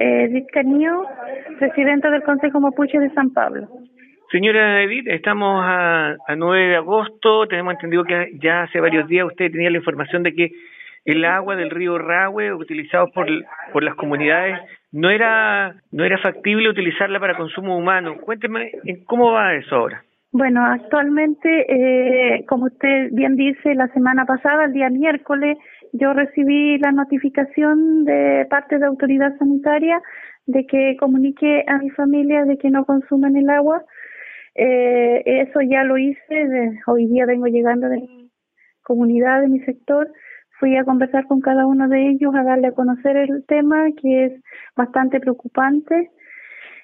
Eh, Edith Canillo, presidenta del Consejo Mapuche de San Pablo. Señora Edith, estamos a, a 9 de agosto, tenemos entendido que ya hace varios días usted tenía la información de que el agua del río Rahue utilizado por, por las comunidades no era no era factible utilizarla para consumo humano. Cuénteme cómo va eso ahora. Bueno, actualmente, eh, como usted bien dice, la semana pasada, el día miércoles, yo recibí la notificación de parte de autoridad sanitaria de que comunique a mi familia de que no consumen el agua. Eh, eso ya lo hice, hoy día vengo llegando de mi comunidad, de mi sector. Fui a conversar con cada uno de ellos, a darle a conocer el tema, que es bastante preocupante.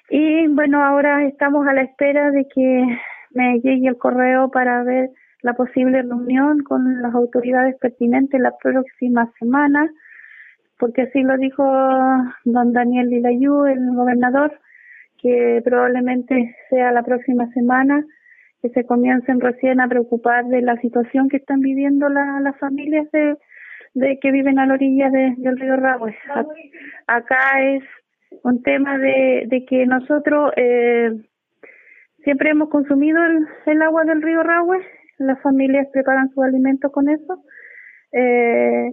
Y bueno, ahora estamos a la espera de que me llegue el correo para ver la posible reunión con las autoridades pertinentes la próxima semana, porque así lo dijo don Daniel Lilayú, el gobernador, que probablemente sea la próxima semana que se comiencen recién a preocupar de la situación que están viviendo las familias de, de que viven a la orilla del río Rahue. Acá es un tema de, de que nosotros eh, Siempre hemos consumido el, agua del río Rahue, las familias preparan su alimento con eso. Eh,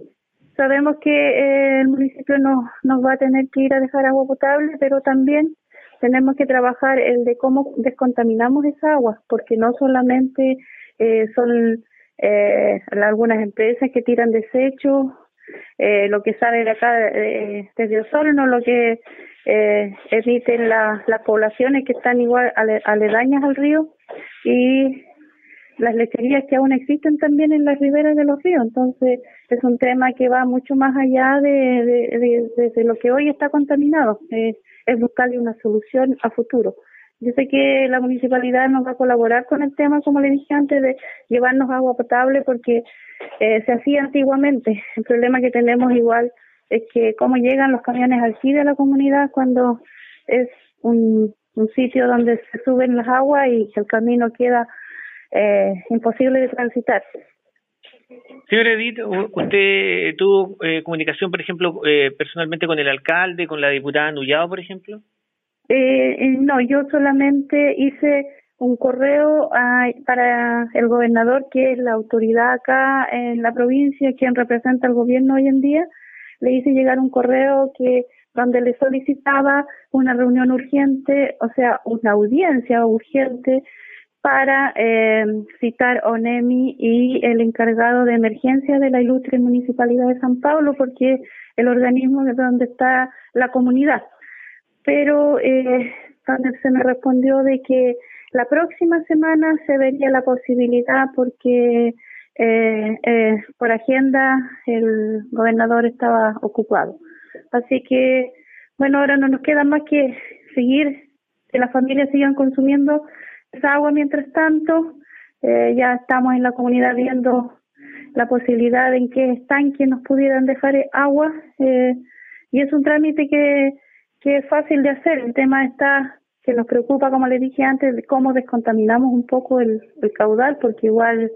sabemos que eh, el municipio nos, nos va a tener que ir a dejar agua potable, pero también tenemos que trabajar el de cómo descontaminamos esa agua, porque no solamente eh, son eh, algunas empresas que tiran desechos, eh, lo que sale de acá eh, desde Osorno, lo que eh, eviten las poblaciones que están igual aledañas al río y las lecherías que aún existen también en las riberas de los ríos. Entonces, es un tema que va mucho más allá de, de, de, lo que hoy está contaminado. es buscarle una solución a futuro. Yo sé que la municipalidad nos va a colaborar con el tema, como le dije antes, de llevarnos agua potable porque eh, se hacía antiguamente. El problema que tenemos igual es que cómo llegan los camiones al sí de la comunidad cuando es un, un sitio donde se suben las aguas y el camino queda eh, imposible de transitar. Señor Edith, ¿usted tuvo eh, comunicación, por ejemplo, eh, personalmente con el alcalde, con la diputada Nullado, por ejemplo? Eh, no, yo solamente hice un correo a, para el gobernador, que es la autoridad acá en la provincia, quien representa al gobierno hoy en día, le hice llegar un correo que donde le solicitaba una reunión urgente, o sea, una audiencia urgente para eh, citar ONEMI y el encargado de emergencia de la ilustre municipalidad de San Pablo, porque el organismo es donde está la comunidad. Pero eh, se me respondió de que la próxima semana se vería la posibilidad porque eh, eh, por agenda el gobernador estaba ocupado. Así que, bueno, ahora no nos queda más que seguir, que las familias sigan consumiendo esa agua mientras tanto. Eh, ya estamos en la comunidad viendo la posibilidad en que estanques nos pudieran dejar agua eh, y es un trámite que, que es fácil de hacer. El tema está que nos preocupa, como le dije antes, de cómo descontaminamos un poco el caudal, porque igual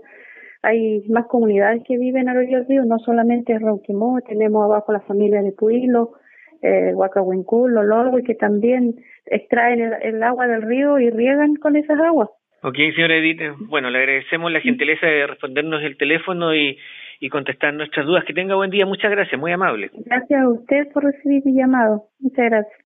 hay más comunidades que viven a orilla del río, no solamente Ronquimó, tenemos abajo la familia de Puilo, eh, Huacahuencul, y que también extraen el, agua del río y riegan con esas aguas. Ok, señora Edith, bueno, le agradecemos la gentileza de respondernos el teléfono y, y contestar nuestras dudas. Que tenga buen día, muchas gracias, muy amable. Gracias a usted por recibir mi llamado. Muchas gracias.